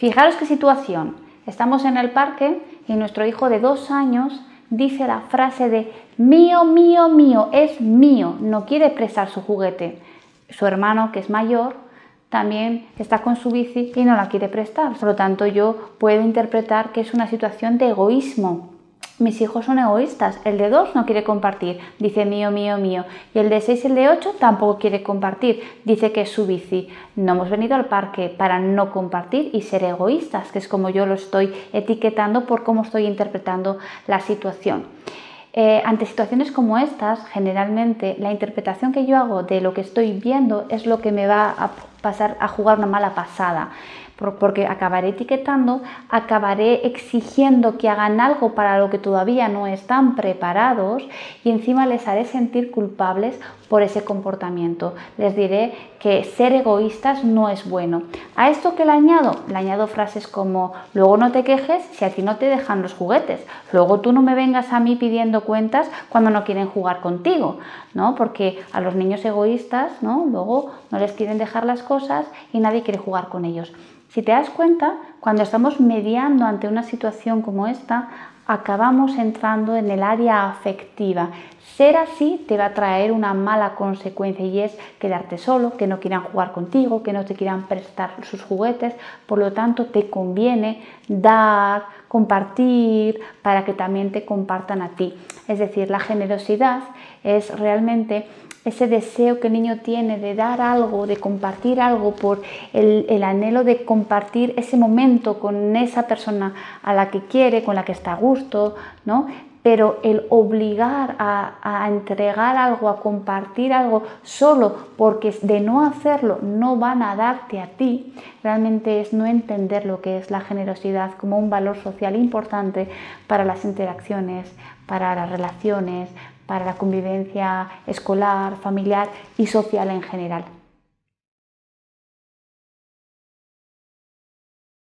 Fijaros qué situación. Estamos en el parque y nuestro hijo de dos años dice la frase de mío, mío, mío, es mío, no quiere prestar su juguete. Su hermano, que es mayor, también está con su bici y no la quiere prestar. Por lo tanto, yo puedo interpretar que es una situación de egoísmo. Mis hijos son egoístas. El de 2 no quiere compartir, dice mío, mío, mío. Y el de 6 y el de 8 tampoco quiere compartir, dice que es su bici. No hemos venido al parque para no compartir y ser egoístas, que es como yo lo estoy etiquetando por cómo estoy interpretando la situación. Eh, ante situaciones como estas, generalmente la interpretación que yo hago de lo que estoy viendo es lo que me va a pasar a jugar una mala pasada porque acabaré etiquetando, acabaré exigiendo que hagan algo para lo que todavía no están preparados y encima les haré sentir culpables por ese comportamiento. Les diré que ser egoístas no es bueno. A esto que le añado, le añado frases como luego no te quejes si a ti no te dejan los juguetes, luego tú no me vengas a mí pidiendo cuentas cuando no quieren jugar contigo, ¿no? Porque a los niños egoístas, ¿no? Luego no les quieren dejar las cosas y nadie quiere jugar con ellos. Si te das cuenta, cuando estamos mediando ante una situación como esta, acabamos entrando en el área afectiva. Ser así te va a traer una mala consecuencia y es quedarte solo, que no quieran jugar contigo, que no te quieran prestar sus juguetes. Por lo tanto, te conviene dar, compartir para que también te compartan a ti. Es decir, la generosidad es realmente ese deseo que el niño tiene de dar algo, de compartir algo por el, anhelo de compartir ese momento con esa persona a la que quiere, con la que está a gusto, ¿no? Pero el obligar a, entregar algo, a compartir algo solo porque de no hacerlo no van a darte a ti, realmente es no entender lo que es la generosidad como un valor social importante para las interacciones, para las relaciones, para la convivencia escolar, familiar y social en general.